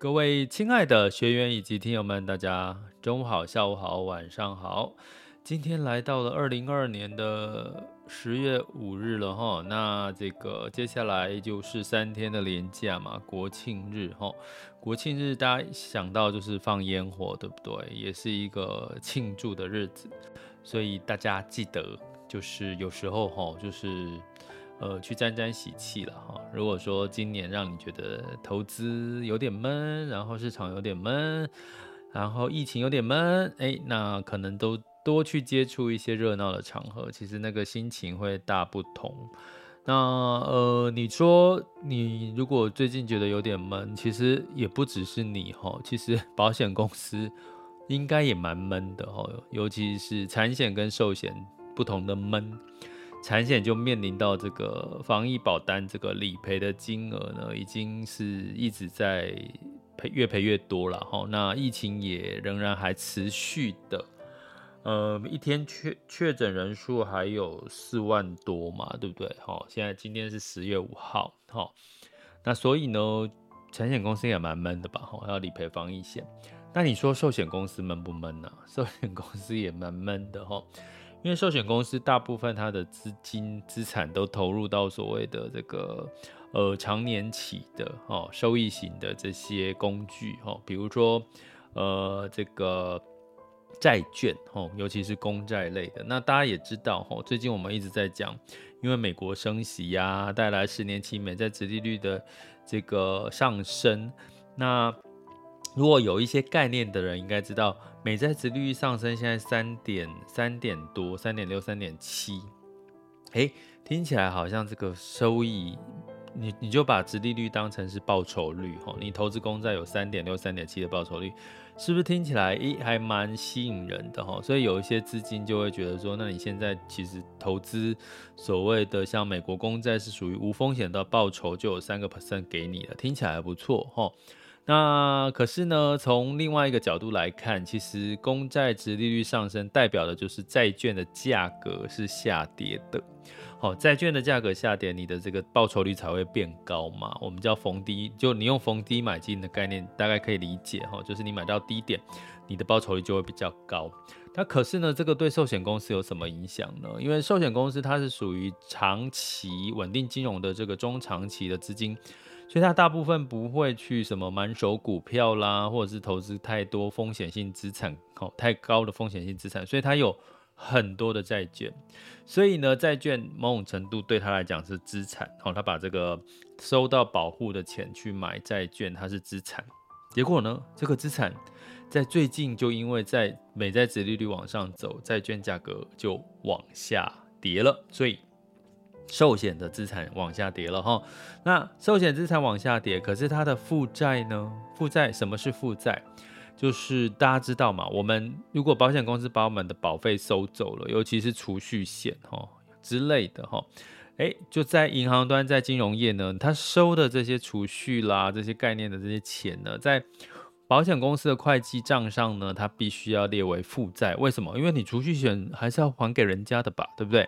各位亲爱的学员以及听友们，大家中午好、下午好、晚上好。今天来到了二零二二年的十月五日了哈，那这个接下来就是三天的连假嘛，国庆日哈。国庆日大家想到就是放烟火，对不对？也是一个庆祝的日子，所以大家记得就是有时候哈，就是。呃，去沾沾喜气了哈。如果说今年让你觉得投资有点闷，然后市场有点闷，然后疫情有点闷，哎，那可能都多去接触一些热闹的场合，其实那个心情会大不同。那呃，你说你如果最近觉得有点闷，其实也不只是你哈，其实保险公司应该也蛮闷的哈，尤其是产险跟寿险不同的闷。产险就面临到这个防疫保单这个理赔的金额呢，已经是一直在赔，越赔越多了哈。那疫情也仍然还持续的，呃，一天确确诊人数还有四万多嘛，对不对？哈，现在今天是十月五号，哈，那所以呢，产险公司也蛮闷的吧？哈，要理赔防疫险。那你说寿险公司闷不闷呢？寿险公司也蛮闷的哈。因为寿险公司大部分它的资金资产都投入到所谓的这个呃长年期的哦收益型的这些工具哦，比如说呃这个债券哦，尤其是公债类的。那大家也知道哦，最近我们一直在讲，因为美国升息呀，带来十年期美债殖利率的这个上升，那。如果有一些概念的人应该知道，美债殖利率上升，现在三点三点多，三点六、三点七，哎，听起来好像这个收益，你你就把殖利率当成是报酬率哈，你投资公债有三点六、三点七的报酬率，是不是听起来诶还蛮吸引人的哈？所以有一些资金就会觉得说，那你现在其实投资所谓的像美国公债是属于无风险的报酬，就有三个 percent 给你了，听起来还不错哈。那可是呢，从另外一个角度来看，其实公债值利率上升，代表的就是债券的价格是下跌的。好，债券的价格下跌，你的这个报酬率才会变高嘛。我们叫逢低，就你用逢低买进的概念，大概可以理解哈，就是你买到低点，你的报酬率就会比较高。那可是呢，这个对寿险公司有什么影响呢？因为寿险公司它是属于长期稳定金融的这个中长期的资金。所以他大部分不会去什么满手股票啦，或者是投资太多风险性资产，哦，太高的风险性资产，所以他有很多的债券。所以呢，债券某种程度对他来讲是资产，哦，他把这个收到保护的钱去买债券，它是资产。结果呢，这个资产在最近就因为在美债殖利率往上走，债券价格就往下跌了，所以。寿险的资产往下跌了哈，那寿险资产往下跌，可是它的负债呢？负债什么是负债？就是大家知道嘛，我们如果保险公司把我们的保费收走了，尤其是储蓄险哈之类的哈，诶，就在银行端，在金融业呢，它收的这些储蓄啦，这些概念的这些钱呢，在保险公司的会计账上呢，它必须要列为负债。为什么？因为你储蓄险还是要还给人家的吧，对不对？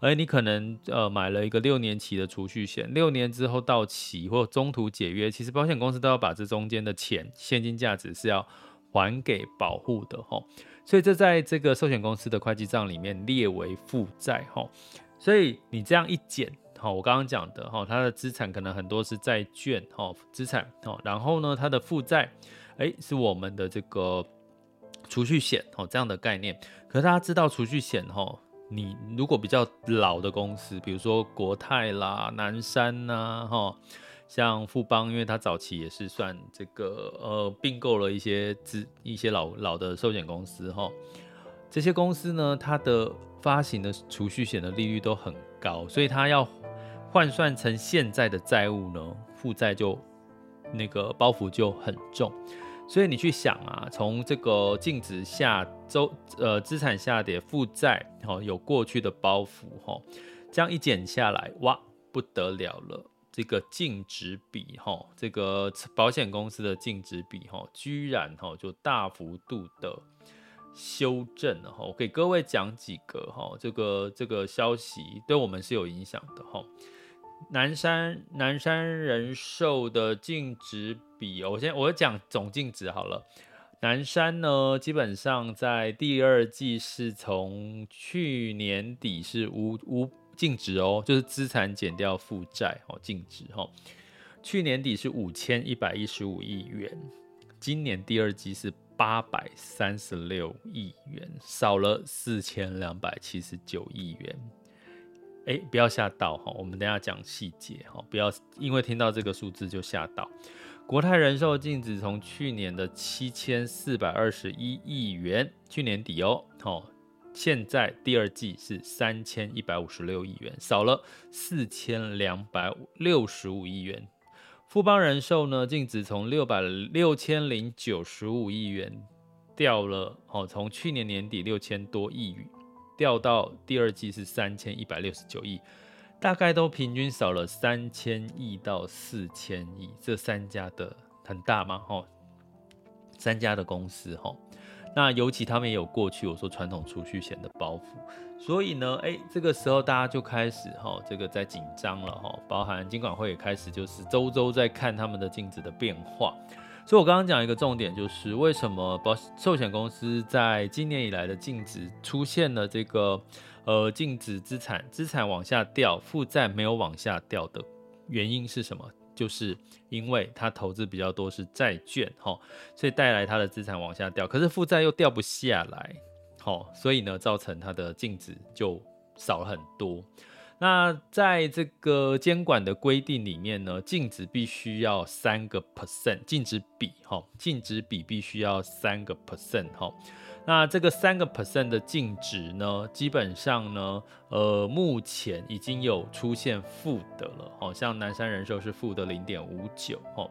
而你可能呃买了一个六年期的储蓄险，六年之后到期或中途解约，其实保险公司都要把这中间的钱现金价值是要还给保护的哈，所以这在这个寿险公司的会计账里面列为负债哈，所以你这样一减哈，我刚刚讲的哈，它的资产可能很多是债券哈资产哈，然后呢，它的负债哎是我们的这个储蓄险哦这样的概念，可是大家知道储蓄险哈，你如果比较老的公司，比如说国泰啦、南山呐哈。像富邦，因为它早期也是算这个呃并购了一些资一些老老的寿险公司哈，这些公司呢，它的发行的储蓄险的利率都很高，所以它要换算成现在的债务呢，负债就那个包袱就很重，所以你去想啊，从这个净值下周呃资产下跌，负债哈有过去的包袱哈，这样一减下来，哇不得了了。这个净值比哈，这个保险公司的净值比哈，居然哈就大幅度的修正了哈。我给各位讲几个哈，这个这个消息对我们是有影响的哈。南山南山人寿的净值比，我先我讲总净值好了。南山呢，基本上在第二季是从去年底是五五。净值哦，就是资产减掉负债哦，净值哈。去年底是五千一百一十五亿元，今年第二季是八百三十六亿元，少了四千两百七十九亿元。哎，不要吓到哈，我们等下讲细节哈，不要因为听到这个数字就吓到。国泰人寿净值从去年的七千四百二十一亿元，去年底哦，哦。现在第二季是三千一百五十六亿元，少了四千两百六十五亿元。富邦人寿呢，净值从六百六千零九十五亿元掉了哦，从去年年底六千多亿元掉到第二季是三千一百六十九亿，大概都平均少了三千亿到四千亿。这三家的很大吗？哦，三家的公司吼。那尤其他们也有过去我说传统储蓄险的包袱，所以呢，哎，这个时候大家就开始哈，这个在紧张了哈，包含金管会也开始就是周周在看他们的净值的变化。所以我刚刚讲一个重点，就是为什么保寿险公司在今年以来的净值出现了这个呃净值资产资产往下掉，负债没有往下掉的原因是什么？就是因为它投资比较多是债券，哈，所以带来它的资产往下掉，可是负债又掉不下来，好，所以呢，造成它的净值就少了很多。那在这个监管的规定里面呢，净值必须要三个 percent，净值比，哈，净值比必须要三个 percent，哈。那这个三个 percent 的净值呢，基本上呢，呃，目前已经有出现负的了，好像南山人寿是负的零点五九，哈，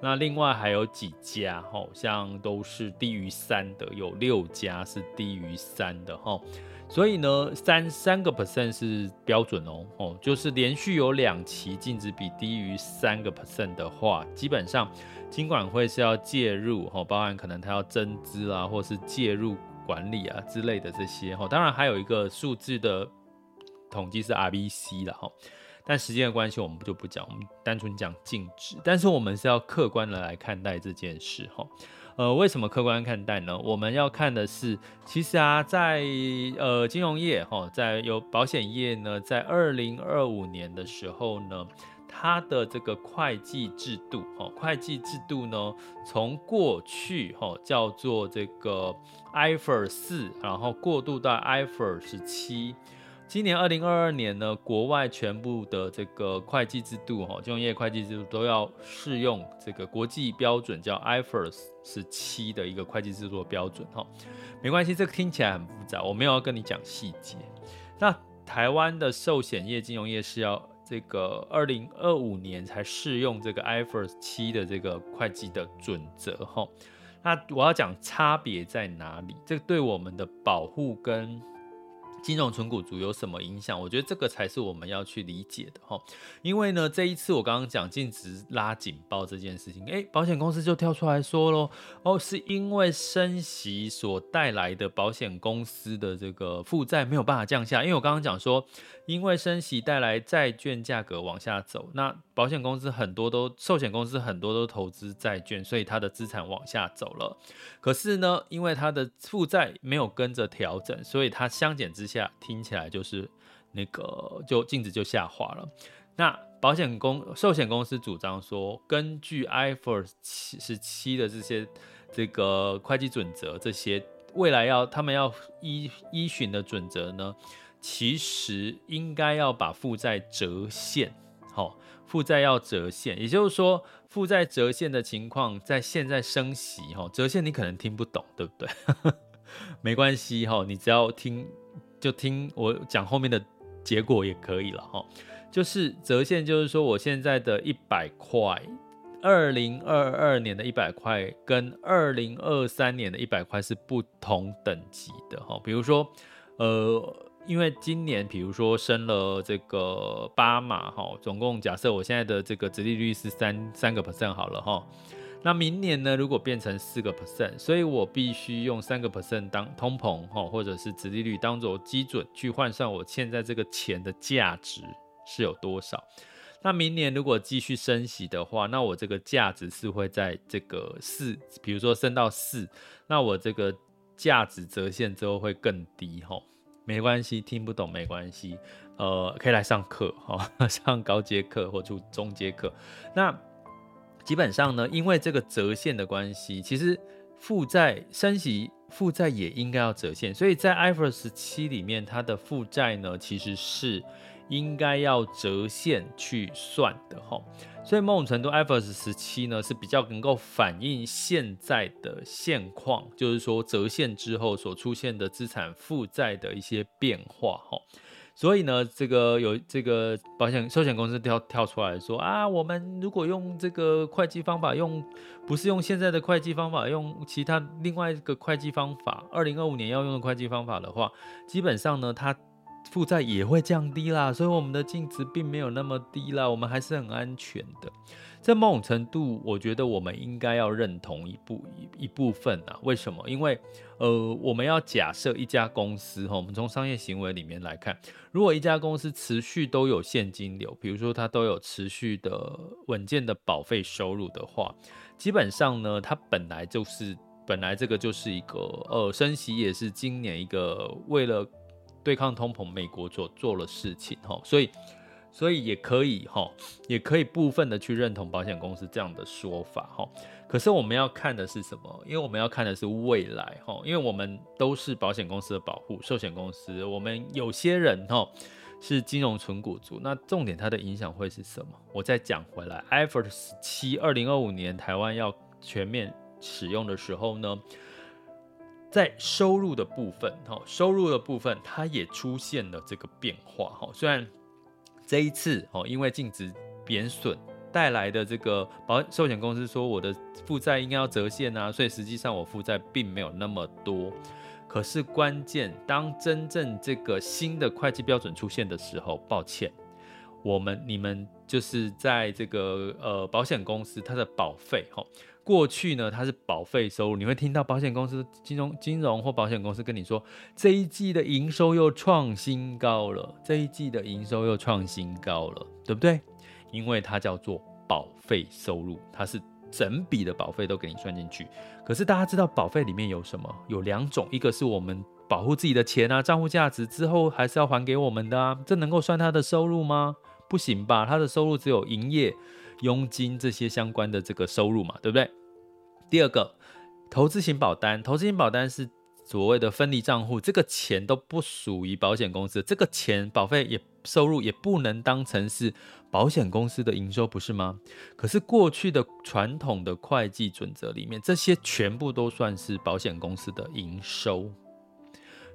那另外还有几家，好像都是低于三的，有六家是低于三的，哈，所以呢，三三个 percent 是标准哦，哦，就是连续有两期净值比低于三个 percent 的话，基本上。金管会是要介入，吼，包含可能他要增资啊，或是介入管理啊之类的这些，吼，当然还有一个数字的统计是 RBC 的，吼，但时间的关系，我们就不讲，我们单纯讲净值。但是我们是要客观的来看待这件事，吼，呃，为什么客观看待呢？我们要看的是，其实啊，在呃金融业，哈，在有保险业呢，在二零二五年的时候呢。它的这个会计制度，哈，会计制度呢，从过去哈叫做这个 IFRS 四，然后过渡到 IFRS 十七。今年二零二二年呢，国外全部的这个会计制度，哈，金融业会计制度都要适用这个国际标准，叫 IFRS 十七的一个会计制度的标准，哈。没关系，这个听起来很复杂，我没有要跟你讲细节。那台湾的寿险业、金融业是要。这个二零二五年才适用这个 IFRS 七的这个会计的准则哈，那我要讲差别在哪里？这个对我们的保护跟金融存股族有什么影响？我觉得这个才是我们要去理解的哈。因为呢，这一次我刚刚讲净值拉警报这件事情，诶，保险公司就跳出来说喽，哦，是因为升息所带来的保险公司的这个负债没有办法降下。因为我刚刚讲说，因为升息带来债券价格往下走，那保险公司很多都，寿险公司很多都投资债券，所以它的资产往下走了。可是呢，因为它的负债没有跟着调整，所以它相减之下听起来就是那个就净值就下滑了。那保险公寿险公司主张说，根据 IFRS 十七的这些这个会计准则，这些未来要他们要依依循的准则呢，其实应该要把负债折现，好，负债要折现，也就是说。负债折现的情况，在现在升息哈，折现你可能听不懂，对不对？没关系哈，你只要听就听我讲后面的结果也可以了哈。就是折现，就是说我现在的一百块，二零二二年的一百块跟二零二三年的一百块是不同等级的哈。比如说，呃。因为今年，比如说升了这个八码哈，总共假设我现在的这个殖利率是三三个 percent 好了哈，那明年呢，如果变成四个 percent，所以我必须用三个 percent 当通膨哈，或者是殖利率当做基准去换算我现在这个钱的价值是有多少。那明年如果继续升息的话，那我这个价值是会在这个四，比如说升到四，那我这个价值折现之后会更低哈。没关系，听不懂没关系，呃，可以来上课哈、哦，上高阶课或中中阶课。那基本上呢，因为这个折现的关系，其实负债升息，负债也应该要折现。所以在 IFRS 17里面，它的负债呢，其实是应该要折现去算的哈。所以某种程度，IFRS 17呢是比较能够反映现在的现况，就是说折现之后所出现的资产负债的一些变化哈。所以呢，这个有这个保险寿险公司跳跳出来说啊，我们如果用这个会计方法，用不是用现在的会计方法，用其他另外一个会计方法，二零二五年要用的会计方法的话，基本上呢，它。负债也会降低啦，所以我们的净值并没有那么低啦，我们还是很安全的。在某种程度，我觉得我们应该要认同一部一一部分啊。为什么？因为呃，我们要假设一家公司哈，我们从商业行为里面来看，如果一家公司持续都有现金流，比如说它都有持续的稳健的保费收入的话，基本上呢，它本来就是本来这个就是一个呃，升息也是今年一个为了。对抗通膨，美国所做的事情，哈，所以，所以也可以，哈，也可以部分的去认同保险公司这样的说法，哈。可是我们要看的是什么？因为我们要看的是未来，哈，因为我们都是保险公司的保护，寿险公司，我们有些人，哈，是金融存股族，那重点它的影响会是什么？我再讲回来，IFRS 17，二零二五年台湾要全面使用的时候呢？在收入的部分，哈，收入的部分它也出现了这个变化，哈。虽然这一次，哦，因为净值贬损带来的这个保寿险公司说我的负债应该要折现啊，所以实际上我负债并没有那么多。可是关键，当真正这个新的会计标准出现的时候，抱歉，我们你们就是在这个呃保险公司它的保费，哈。过去呢，它是保费收入，你会听到保险公司、金融、金融或保险公司跟你说，这一季的营收又创新高了，这一季的营收又创新高了，对不对？因为它叫做保费收入，它是整笔的保费都给你算进去。可是大家知道保费里面有什么？有两种，一个是我们保护自己的钱啊，账户价值之后还是要还给我们的啊，这能够算它的收入吗？不行吧，它的收入只有营业。佣金这些相关的这个收入嘛，对不对？第二个，投资型保单，投资型保单是所谓的分离账户，这个钱都不属于保险公司，这个钱保费也收入也不能当成是保险公司的营收，不是吗？可是过去的传统的会计准则里面，这些全部都算是保险公司的营收。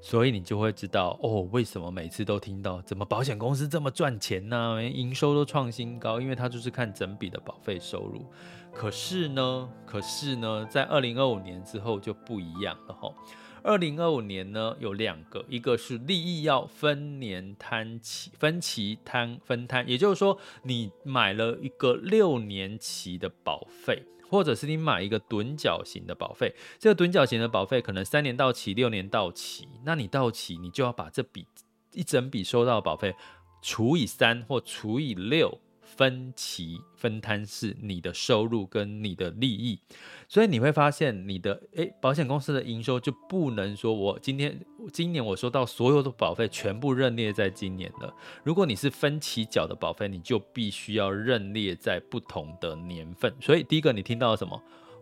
所以你就会知道哦，为什么每次都听到怎么保险公司这么赚钱呢？营收都创新高，因为它就是看整笔的保费收入。可是呢，可是呢，在二零二五年之后就不一样了哈。二零二五年呢有两个，一个是利益要分年摊期，分期摊分摊，也就是说你买了一个六年期的保费，或者是你买一个趸缴型的保费，这个趸缴型的保费可能三年到期，六年到期，那你到期你就要把这笔一整笔收到的保费除以三或除以六。分期分摊是你的收入跟你的利益，所以你会发现你的诶，保险公司的营收就不能说我今天今年我收到所有的保费全部认列在今年了。如果你是分期缴的保费，你就必须要认列在不同的年份。所以第一个你听到了什么？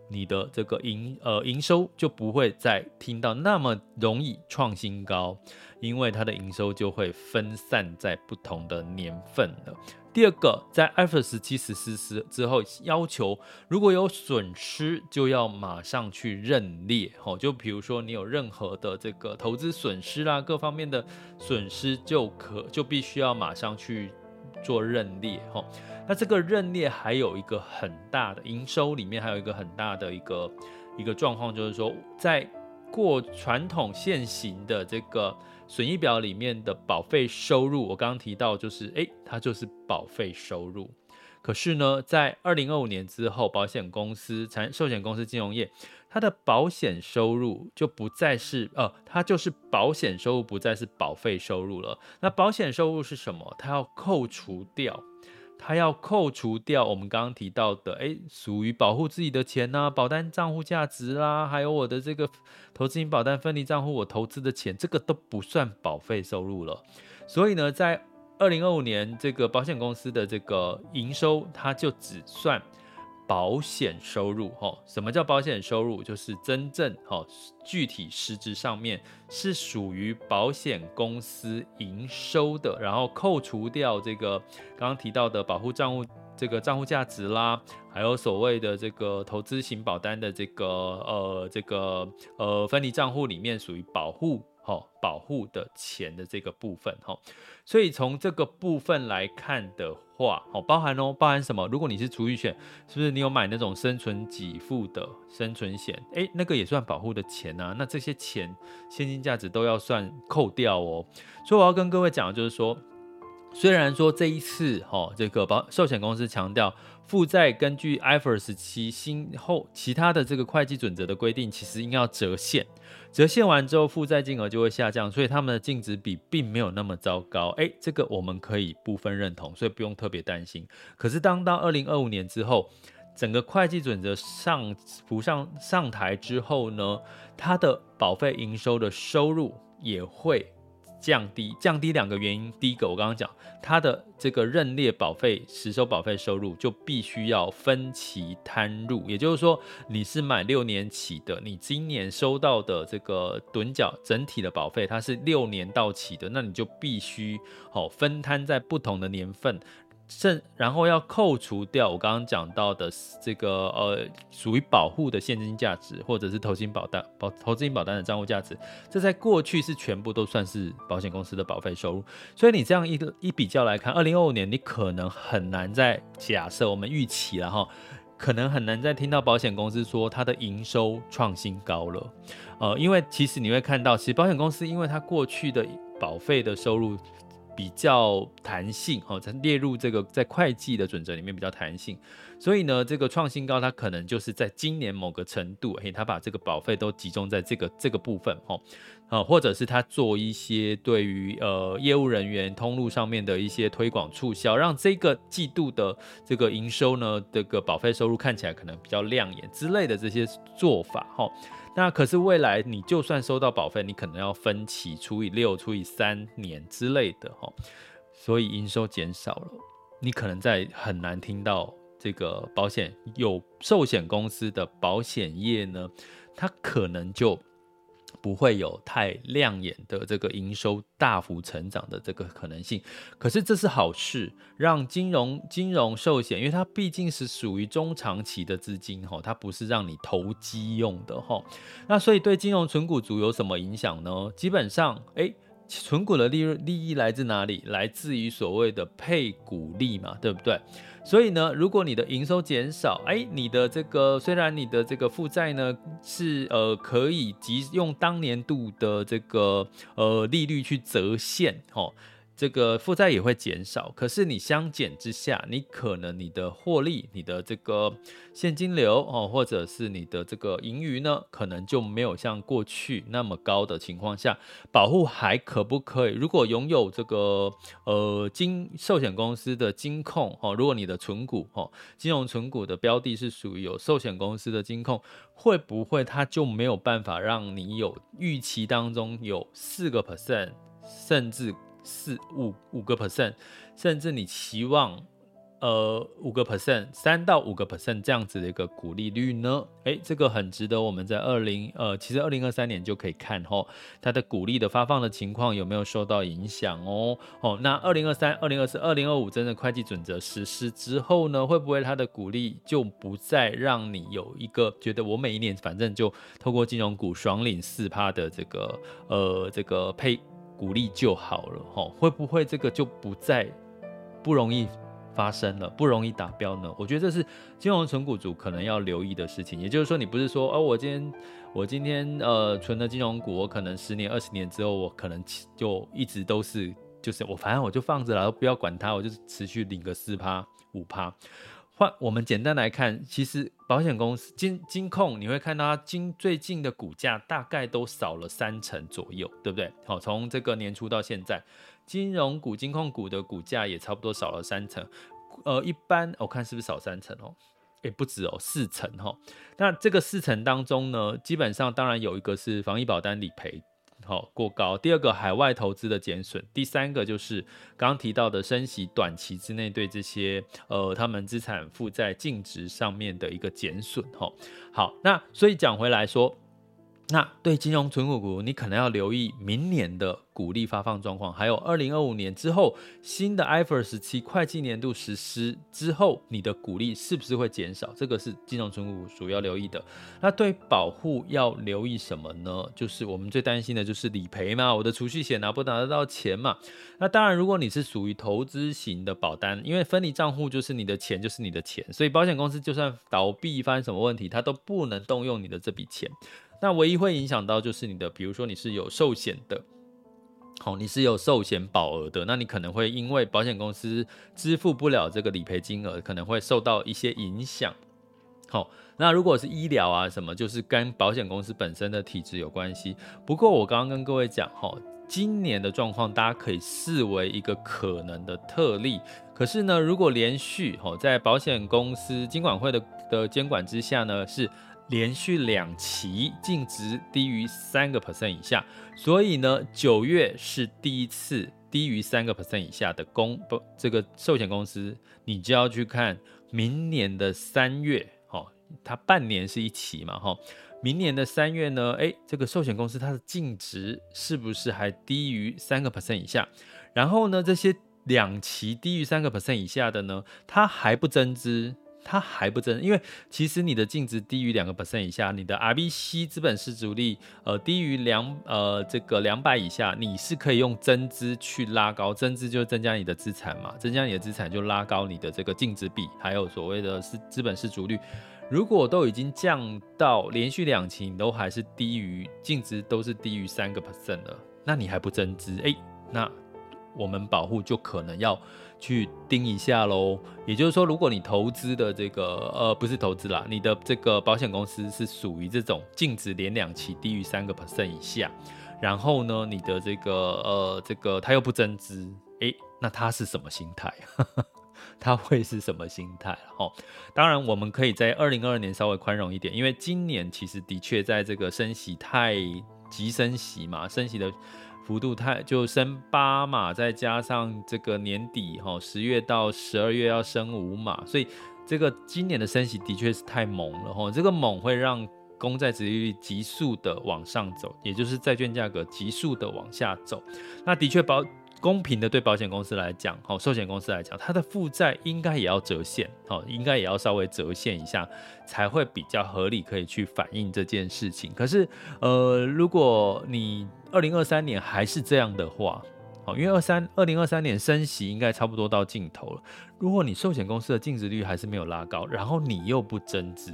你的这个营呃营收就不会再听到那么容易创新高，因为它的营收就会分散在不同的年份了。第二个，在 F17 实施之后，要求如果有损失，就要马上去认列。吼，就比如说你有任何的这个投资损失啦，各方面的损失，就可就必须要马上去做认列。吼，那这个认列还有一个很大的营收里面还有一个很大的一个一个状况，就是说在过传统现行的这个。损益表里面的保费收入，我刚刚提到就是，诶，它就是保费收入。可是呢，在二零二五年之后，保险公司、产寿险公司、金融业，它的保险收入就不再是，呃，它就是保险收入不再是保费收入了。那保险收入是什么？它要扣除掉。它要扣除掉我们刚刚提到的，哎，属于保护自己的钱呐、啊，保单账户价值啦，还有我的这个投资型保单分离账户，我投资的钱，这个都不算保费收入了。所以呢，在二零二五年，这个保险公司的这个营收，它就只算。保险收入，哈，什么叫保险收入？就是真正，哈，具体实质上面是属于保险公司营收的，然后扣除掉这个刚刚提到的保护账户这个账户价值啦，还有所谓的这个投资型保单的这个呃这个呃分离账户里面属于保护。好，保护的钱的这个部分，哈，所以从这个部分来看的话，好，包含哦，包含什么？如果你是储蓄险，是不是你有买那种生存给付的生存险？诶，那个也算保护的钱啊。那这些钱现金价值都要算扣掉哦。所以我要跟各位讲的就是说，虽然说这一次，哈，这个保寿险公司强调负债根据 IFRS 17新后其他的这个会计准则的规定，其实应该要折现。折现完之后，负债金额就会下降，所以他们的净值比并没有那么糟糕。哎，这个我们可以部分认同，所以不用特别担心。可是当到二零二五年之后，整个会计准则上浮上上台之后呢，它的保费营收的收入也会。降低降低两个原因，第一个我刚刚讲，它的这个认列保费实收保费收入就必须要分期摊入，也就是说你是买六年起的，你今年收到的这个趸缴整体的保费它是六年到期的，那你就必须哦分摊在不同的年份。剩，然后要扣除掉我刚刚讲到的这个呃属于保护的现金价值，或者是投资保单保投资型保单的账户价值，这在过去是全部都算是保险公司的保费收入。所以你这样一一比较来看，二零二五年你可能很难再假设我们预期了哈，可能很难再听到保险公司说它的营收创新高了。呃，因为其实你会看到，其实保险公司因为它过去的保费的收入。比较弹性哦，它列入这个在会计的准则里面比较弹性，所以呢，这个创新高它可能就是在今年某个程度，嘿，它把这个保费都集中在这个这个部分哦，啊，或者是他做一些对于呃业务人员通路上面的一些推广促销，让这个季度的这个营收呢，这个保费收入看起来可能比较亮眼之类的这些做法哈。那可是未来，你就算收到保费，你可能要分期除以六、除以三年之类的哦，所以营收减少了，你可能在很难听到这个保险有寿险公司的保险业呢，它可能就。不会有太亮眼的这个营收大幅成长的这个可能性，可是这是好事，让金融金融寿险，因为它毕竟是属于中长期的资金哈，它不是让你投机用的哈，那所以对金融存股族有什么影响呢？基本上，诶。存股的利润利益来自哪里？来自于所谓的配股利嘛，对不对？所以呢，如果你的营收减少，哎，你的这个虽然你的这个负债呢是呃可以即用当年度的这个呃利率去折现，哦。这个负债也会减少，可是你相减之下，你可能你的获利、你的这个现金流哦，或者是你的这个盈余呢，可能就没有像过去那么高的情况下，保护还可不可以？如果拥有这个呃金寿险公司的金控哦，如果你的存股哦，金融存股的标的是属于有寿险公司的金控，会不会它就没有办法让你有预期当中有四个 percent，甚至？四五五个 percent，甚至你期望，呃五个 percent，三到五个 percent 这样子的一个股利率呢？诶，这个很值得我们在二零呃，其实二零二三年就可以看哦，它的股利的发放的情况有没有受到影响哦？哦，那二零二三、二零二四、二零二五真的会计准则实施之后呢，会不会它的股利就不再让你有一个觉得我每一年反正就透过金融股爽领四趴的这个呃这个配。鼓励就好了，吼，会不会这个就不再不容易发生了，不容易达标呢？我觉得这是金融存股族可能要留意的事情。也就是说，你不是说，哦，我今天我今天呃存了金融股，我可能十年、二十年之后，我可能就一直都是，就是我反正我就放着了，不要管它，我就持续领个四趴、五趴。换我们简单来看，其实保险公司金金控，你会看到它今最近的股价大概都少了三成左右，对不对？好，从这个年初到现在，金融股、金控股的股价也差不多少了三成。呃，一般我看是不是少三成哦？诶，不止哦，四成哈。那这个四成当中呢，基本上当然有一个是防疫保单理赔。好过高，第二个海外投资的减损，第三个就是刚刚提到的升息，短期之内对这些呃他们资产负债净值上面的一个减损。哈，好，那所以讲回来说。那对金融存股股，你可能要留意明年的股利发放状况，还有二零二五年之后新的 IFRS 17会计年度实施之后，你的股利是不是会减少？这个是金融存股股主要留意的。那对保护要留意什么呢？就是我们最担心的就是理赔嘛，我的储蓄险拿不拿得到钱嘛？那当然，如果你是属于投资型的保单，因为分离账户就是你的钱就是你的钱，所以保险公司就算倒闭发生什么问题，它都不能动用你的这笔钱。那唯一会影响到就是你的，比如说你是有寿险的，好，你是有寿险保额的，那你可能会因为保险公司支付不了这个理赔金额，可能会受到一些影响。好，那如果是医疗啊什么，就是跟保险公司本身的体质有关系。不过我刚刚跟各位讲，哈，今年的状况大家可以视为一个可能的特例。可是呢，如果连续哈在保险公司金管会的的监管之下呢，是。连续两期净值低于三个 percent 以下，所以呢，九月是第一次低于三个 percent 以下的公不这个寿险公司，你就要去看明年的三月，哈，它半年是一期嘛，哈，明年的三月呢，诶，这个寿险公司它的净值是不是还低于三个 percent 以下？然后呢，这些两期低于三个 percent 以下的呢，它还不增资。它还不增，因为其实你的净值低于两个 percent 以下，你的 RBC 资本适足率呃低于两呃这个两百以下，你是可以用增资去拉高，增资就增加你的资产嘛，增加你的资产就拉高你的这个净值比，还有所谓的是资本适足率。如果都已经降到连续两期你都还是低于净值都是低于三个 percent 了，那你还不增资，哎、那我们保护就可能要。去盯一下喽，也就是说，如果你投资的这个呃不是投资啦，你的这个保险公司是属于这种净值连两期低于三个 percent 以下，然后呢，你的这个呃这个它又不增资，诶，那它是什么心态？它会是什么心态？哦，当然我们可以在二零二二年稍微宽容一点，因为今年其实的确在这个升息太急升息嘛，升息的。幅度太就升八码，再加上这个年底哈十月到十二月要升五码，所以这个今年的升息的确是太猛了哈。这个猛会让公债殖利率急速的往上走，也就是债券价格急速的往下走。那的确保公平的对保险公司来讲，好，寿险公司来讲，它的负债应该也要折现，好，应该也要稍微折现一下，才会比较合理，可以去反映这件事情。可是，呃，如果你二零二三年还是这样的话，好，因为二三二零二三年升息应该差不多到尽头了。如果你寿险公司的净值率还是没有拉高，然后你又不增资。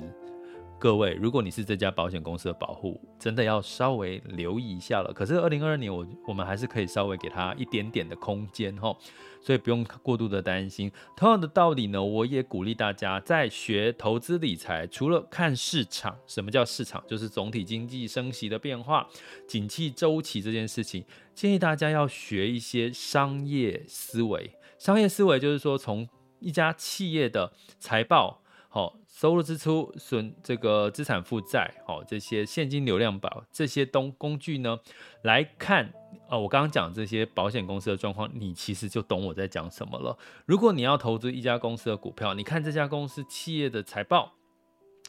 各位，如果你是这家保险公司的保户，真的要稍微留意一下了。可是二零二二年我，我我们还是可以稍微给他一点点的空间哈，所以不用过度的担心。同样的道理呢，我也鼓励大家在学投资理财，除了看市场，什么叫市场？就是总体经济升息的变化、景气周期这件事情，建议大家要学一些商业思维。商业思维就是说，从一家企业的财报，哦。收入支出损这个资产负债，哦，这些现金流量表这些东工具呢来看，哦，我刚刚讲这些保险公司的状况，你其实就懂我在讲什么了。如果你要投资一家公司的股票，你看这家公司企业的财报，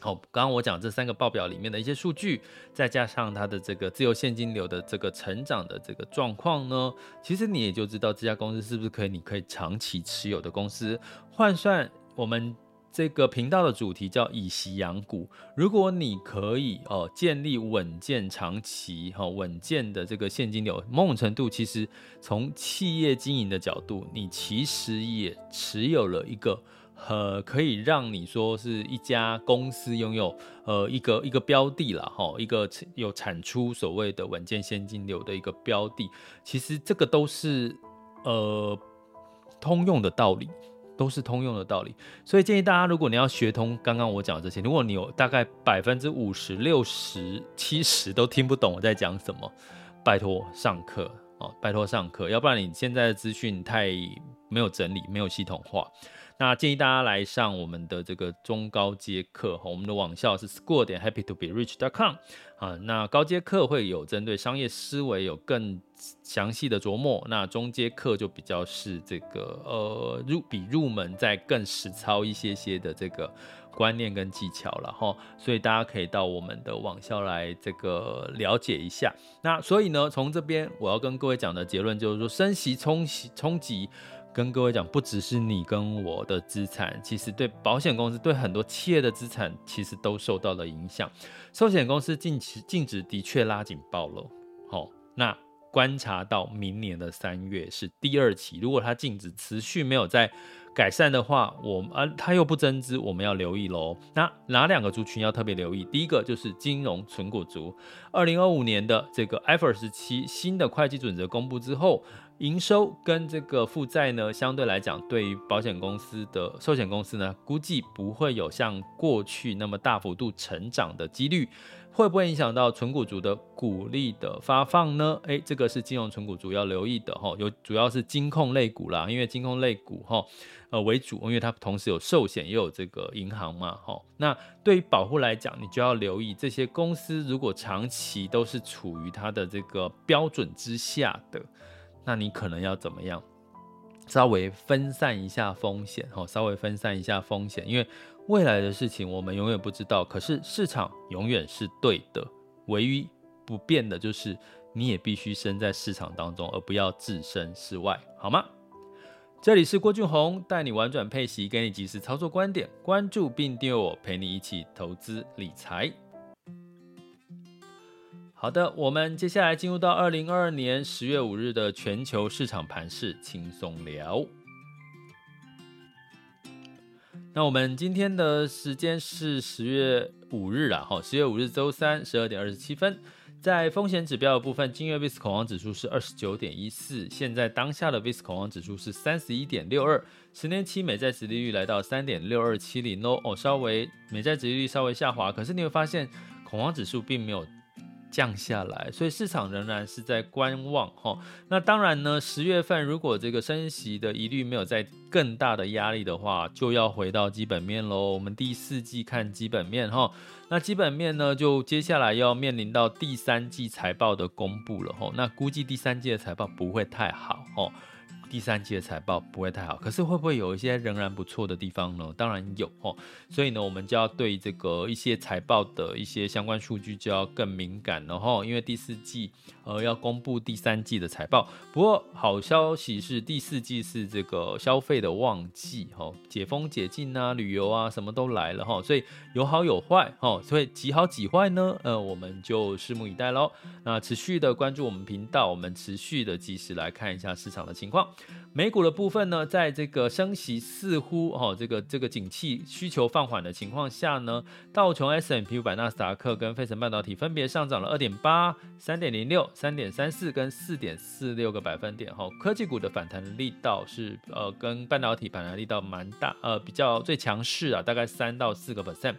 好，刚刚我讲这三个报表里面的一些数据，再加上它的这个自由现金流的这个成长的这个状况呢，其实你也就知道这家公司是不是可以，你可以长期持有的公司，换算我们。这个频道的主题叫以息养股。如果你可以哦建立稳健长期哈稳健的这个现金流，某种程度其实从企业经营的角度，你其实也持有了一个呃可以让你说是一家公司拥有呃一个一个标的了哈，一个有产出所谓的稳健现金流的一个标的。其实这个都是呃通用的道理。都是通用的道理，所以建议大家，如果你要学通刚刚我讲的这些，如果你有大概百分之五十、六十、七十都听不懂我在讲什么，拜托上课哦，拜托上课，要不然你现在的资讯太没有整理、没有系统化。那建议大家来上我们的这个中高阶课，我们的网校是 school 点 happy to be rich dot com 啊。那高阶课会有针对商业思维有更详细的琢磨，那中阶课就比较是这个呃入比入门再更实操一些些的这个观念跟技巧了哈。所以大家可以到我们的网校来这个了解一下。那所以呢，从这边我要跟各位讲的结论就是说，升息冲击冲击。跟各位讲，不只是你跟我的资产，其实对保险公司、对很多企业的资产，其实都受到了影响。寿险公司近期净值的确拉警报了。好，那观察到明年的三月是第二期，如果它净值持续没有在改善的话，我啊，它又不增资，我们要留意喽。那哪两个族群要特别留意？第一个就是金融存股族。二零二五年的这个 IFRS 17新的会计准则公布之后。营收跟这个负债呢，相对来讲，对于保险公司的寿险公司呢，估计不会有像过去那么大幅度成长的几率，会不会影响到存股族的股利的发放呢？诶，这个是金融存股族要留意的哈，有主要是金控类股啦，因为金控类股哈，呃为主，因为它同时有寿险也有这个银行嘛哈。那对于保护来讲，你就要留意这些公司如果长期都是处于它的这个标准之下的。那你可能要怎么样？稍微分散一下风险，哈，稍微分散一下风险，因为未来的事情我们永远不知道。可是市场永远是对的，唯一不变的就是你也必须身在市场当中，而不要置身事外，好吗？这里是郭俊宏，带你玩转配息，给你及时操作观点，关注并订阅我，陪你一起投资理财。好的，我们接下来进入到二零二二年十月五日的全球市场盘势轻松聊。那我们今天的时间是十月五日啊，哈，十月五日周三十二点二十七分。在风险指标的部分，今日 VIX 恐慌指数是二十九点一四，现在当下的 VIX 恐慌指数是三十一点六二，十年期美债殖利率来到三点六二七零哦，稍微美债殖利率稍微下滑，可是你会发现恐慌指数并没有。降下来，所以市场仍然是在观望哈。那当然呢，十月份如果这个升息的疑虑没有再更大的压力的话，就要回到基本面喽。我们第四季看基本面哈，那基本面呢，就接下来要面临到第三季财报的公布了哈。那估计第三季的财报不会太好哈。第三季的财报不会太好，可是会不会有一些仍然不错的地方呢？当然有哦，所以呢，我们就要对这个一些财报的一些相关数据就要更敏感了哈，因为第四季，呃要公布第三季的财报。不过好消息是第四季是这个消费的旺季，哈，解封解禁啊，旅游啊什么都来了哈，所以有好有坏，哈，所以几好几坏呢？呃，我们就拭目以待喽。那持续的关注我们频道，我们持续的及时来看一下市场的情况。美股的部分呢，在这个升息似乎哈，这个这个景气需求放缓的情况下呢，道琼 S M P 五百、纳斯达克跟费城半导体分别上涨了二点八、三点零六、三点三四跟四点四六个百分点哈。科技股的反弹力道是呃，跟半导体反弹力道蛮大，呃，比较最强势啊，大概三到四个 percent。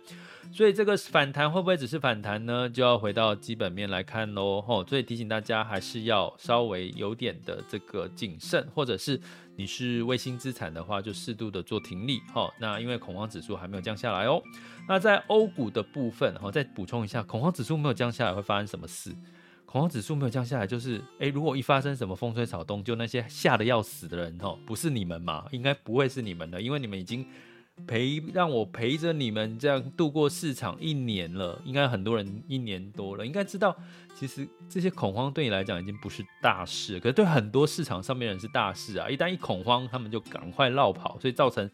所以这个反弹会不会只是反弹呢？就要回到基本面来看喽。吼，所以提醒大家还是要稍微有点的这个谨慎，或者是你是卫星资产的话，就适度的做停利。吼，那因为恐慌指数还没有降下来哦。那在欧股的部分，哈，再补充一下，恐慌指数没有降下来会发生什么事？恐慌指数没有降下来，就是诶，如果一发生什么风吹草动，就那些吓得要死的人，吼，不是你们嘛？应该不会是你们的，因为你们已经。陪让我陪着你们这样度过市场一年了，应该很多人一年多了，应该知道，其实这些恐慌对你来讲已经不是大事，可是对很多市场上面人是大事啊！一旦一恐慌，他们就赶快落跑，所以造成。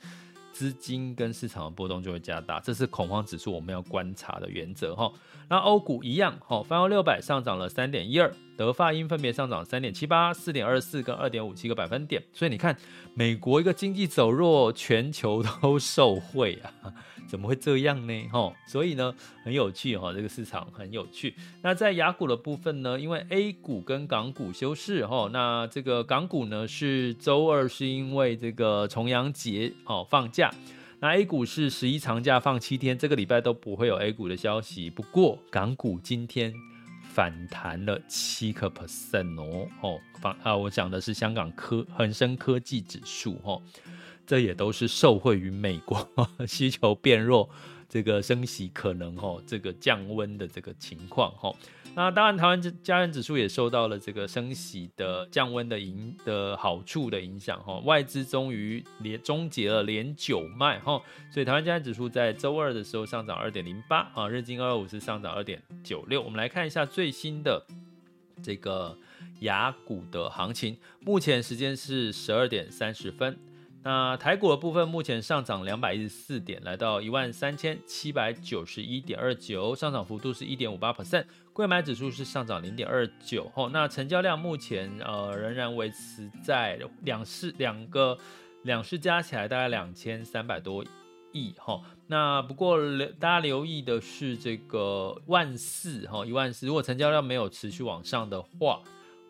资金跟市场的波动就会加大，这是恐慌指数我们要观察的原则哈。那欧股一样，哈，泛欧六百上涨了三点一二，德法英分别上涨三点七八、四点二四跟二点五七个百分点。所以你看，美国一个经济走弱，全球都受惠啊。怎么会这样呢？哈，所以呢，很有趣哈，这个市场很有趣。那在雅股的部分呢，因为 A 股跟港股休市哈，那这个港股呢是周二是因为这个重阳节哦放假，A 股是十一长假放七天，这个礼拜都不会有 A 股的消息。不过港股今天反弹了七个 percent 哦，哦，反啊，我讲的是香港科恒生科技指数哦。这也都是受惠于美国需求变弱，这个升息可能哦，这个降温的这个情况哦。那当然，台湾加权指数也受到了这个升息的降温的影的好处的影响哈。外资终于连终结了连九卖哈，所以台湾加权指数在周二的时候上涨二点零八啊，日经二二五是上涨二点九六。我们来看一下最新的这个雅股的行情，目前时间是十二点三十分。那台股的部分目前上涨两百一十四点，来到一万三千七百九十一点二九，上涨幅度是一点五八 percent。柜买指数是上涨零点二九，吼，那成交量目前呃仍然维持在两市两个两市加起来大概两千三百多亿，吼。那不过留大家留意的是这个万四，哈，一万四，如果成交量没有持续往上的话。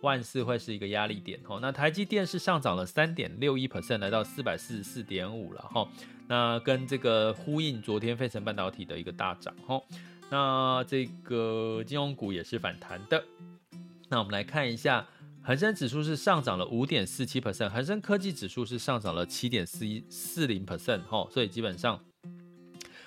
万四会是一个压力点哈，那台积电是上涨了三点六一 percent，来到四百四十四点五了哈，那跟这个呼应昨天费城半导体的一个大涨哈，那这个金融股也是反弹的，那我们来看一下，恒生指数是上涨了五点四七 percent，恒生科技指数是上涨了七点四一四零 percent 哈，所以基本上。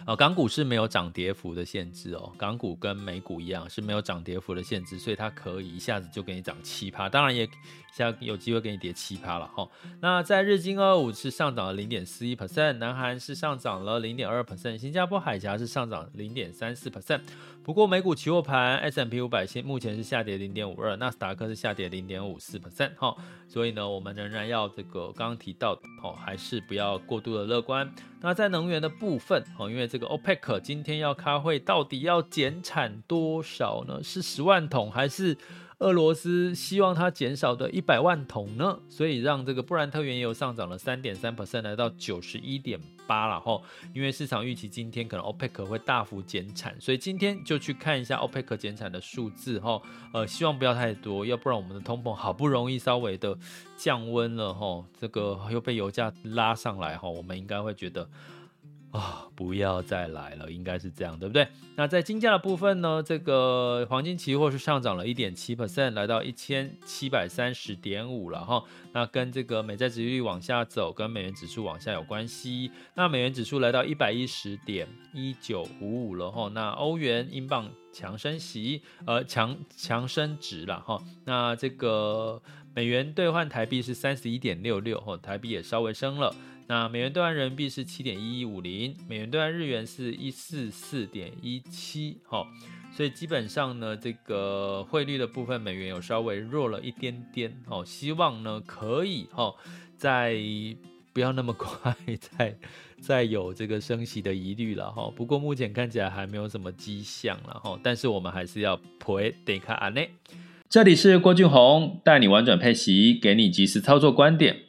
呃，港股是没有涨跌幅的限制哦，港股跟美股一样是没有涨跌幅的限制，所以它可以一下子就给你涨七趴，当然也下有机会给你跌七趴了哈。那在日经二二五是上涨了零点四一 percent，南韩是上涨了零点二 percent，新加坡海峡是上涨零点三四 percent。不过美股期货盘，S M P 五百现目前是下跌零点五二，纳斯达克是下跌零点五四 percent 哈。所以呢，我们仍然要这个刚刚提到的哦，还是不要过度的乐观。那在能源的部分哦，因为这个 OPEC 今天要开会，到底要减产多少呢？是十万桶还是俄罗斯希望它减少的一百万桶呢？所以让这个布兰特原油上涨了三点三 percent，来到九十一点八了哈。因为市场预期今天可能 OPEC 会大幅减产，所以今天就去看一下 OPEC 减产的数字哈。呃，希望不要太多，要不然我们的通膨好不容易稍微的降温了哈，这个又被油价拉上来哈，我们应该会觉得。啊、不要再来了，应该是这样，对不对？那在金价的部分呢？这个黄金期货是上涨了一点七 percent，来到一千七百三十点五了哈。那跟这个美债殖利率往下走，跟美元指数往下有关系。那美元指数来到一百一十点一九五五了哈。那欧元、英镑强升息，呃，强强升值了哈。那这个美元兑换台币是三十一点六六，哈，台币也稍微升了。那美元兑换人民币是七点一一五零，美元兑换日元是一四四点一七，哈，所以基本上呢，这个汇率的部分，美元有稍微弱了一点点哦。希望呢可以哦，再不要那么快再再有这个升息的疑虑了哈。不过目前看起来还没有什么迹象了哈。但是我们还是要陪得卡安内。这里是郭俊宏，带你玩转配息，给你及时操作观点。